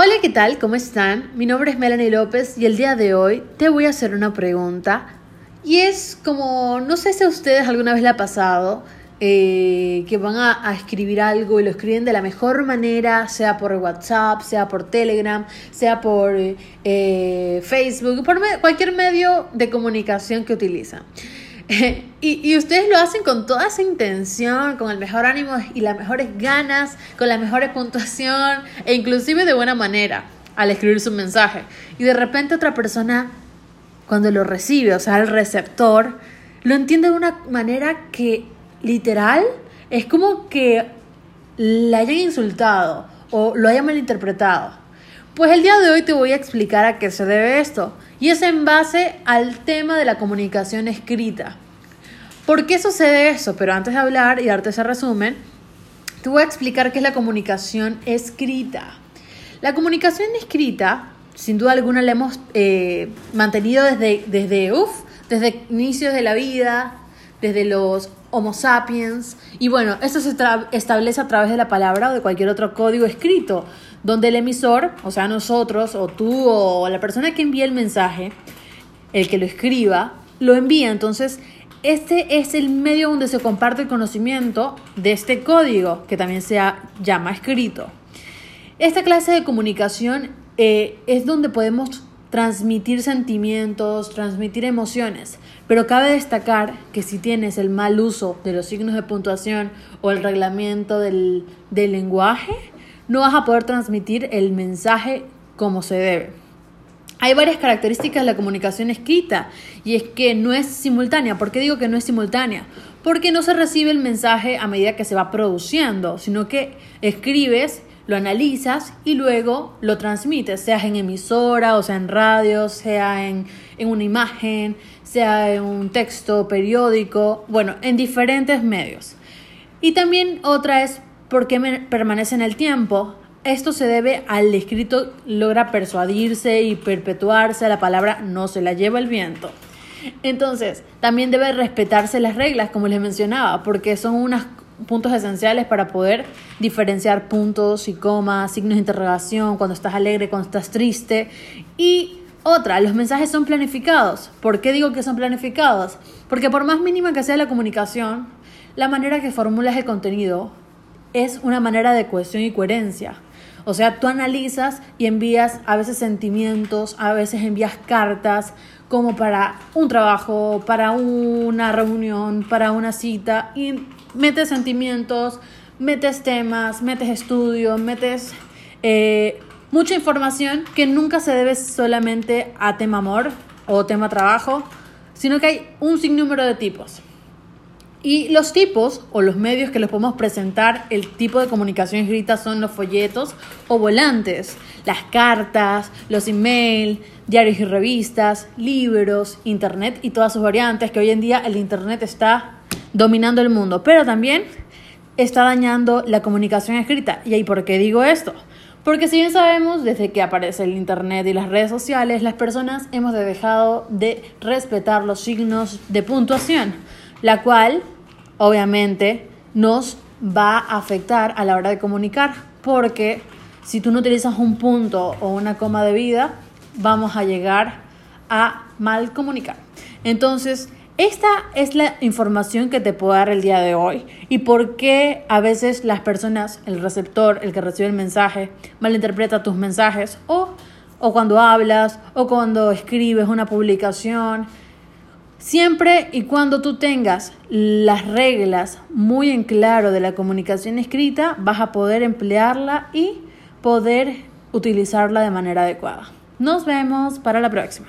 Hola, ¿qué tal? ¿Cómo están? Mi nombre es Melanie López y el día de hoy te voy a hacer una pregunta. Y es como, no sé si a ustedes alguna vez le ha pasado eh, que van a, escribir algo y lo escriben de la mejor manera, sea por WhatsApp, sea por Telegram, sea por eh, Facebook, por cualquier medio de comunicación que utilizan. y, ustedes lo hacen con toda esa intención, con el mejor ánimo y las mejores ganas, con la mejor puntuación e inclusive de buena manera al escribir su mensaje. Y de repente otra persona, cuando lo recibe, o sea, el receptor, lo entiende de una manera que literal es como que le hayan insultado o lo hayan malinterpretado. Pues el día de hoy te voy a explicar a qué se debe esto. Y es en base al tema de la comunicación escrita. ¿Por qué sucede eso? Pero antes de hablar y darte ese resumen, te voy a explicar qué es la comunicación escrita. La comunicación escrita, sin duda alguna, la hemos eh, mantenido desde, desde, uf, desde inicios de la vida, desde los Homo sapiens. Y bueno, esto se establece a través de la palabra o de cualquier otro código escrito, donde el emisor, o sea, nosotros, o tú, o la persona que envía el mensaje, el que lo escriba, lo envía. Entonces, este es el medio donde se comparte el conocimiento de este código, que también se llama escrito. Esta clase de comunicación eh, es donde podemos transmitir sentimientos, transmitir emociones, pero cabe destacar que si tienes el mal uso de los signos de puntuación o el reglamento del, del lenguaje, no vas a poder transmitir el mensaje como se debe. Hay varias características de la comunicación escrita y es que no es simultánea. ¿Por qué digo que no es simultánea? Porque no se recibe el mensaje a medida que se va produciendo, sino que escribes lo analizas y luego lo transmites, sea en emisora, o sea en radio, sea en, en una imagen, sea en un texto periódico, bueno, en diferentes medios. Y también otra es por qué permanece en el tiempo. Esto se debe al escrito logra persuadirse y perpetuarse, la palabra no se la lleva el viento. Entonces, también debe respetarse las reglas, como les mencionaba, porque son unas puntos esenciales para poder diferenciar puntos y comas, signos de interrogación, cuando estás alegre, cuando estás triste. Y otra, los mensajes son planificados. ¿Por qué digo que son planificados? Porque por más mínima que sea la comunicación, la manera que formulas el contenido es una manera de cohesión y coherencia. O sea, tú analizas y envías a veces sentimientos, a veces envías cartas como para un trabajo, para una reunión, para una cita y metes sentimientos, metes temas, metes estudios, metes eh, mucha información que nunca se debe solamente a tema amor o tema trabajo, sino que hay un sinnúmero de tipos. Y los tipos o los medios que les podemos presentar, el tipo de comunicación escrita son los folletos o volantes, las cartas, los emails, diarios y revistas, libros, internet y todas sus variantes, que hoy en día el internet está dominando el mundo, pero también está dañando la comunicación escrita. ¿Y ahí por qué digo esto? Porque si bien sabemos, desde que aparece el Internet y las redes sociales, las personas hemos dejado de respetar los signos de puntuación, la cual obviamente nos va a afectar a la hora de comunicar, porque si tú no utilizas un punto o una coma de vida, vamos a llegar a mal comunicar. Entonces, esta es la información que te puedo dar el día de hoy y por qué a veces las personas, el receptor, el que recibe el mensaje, malinterpreta tus mensajes o, o cuando hablas o cuando escribes una publicación. Siempre y cuando tú tengas las reglas muy en claro de la comunicación escrita, vas a poder emplearla y poder utilizarla de manera adecuada. Nos vemos para la próxima.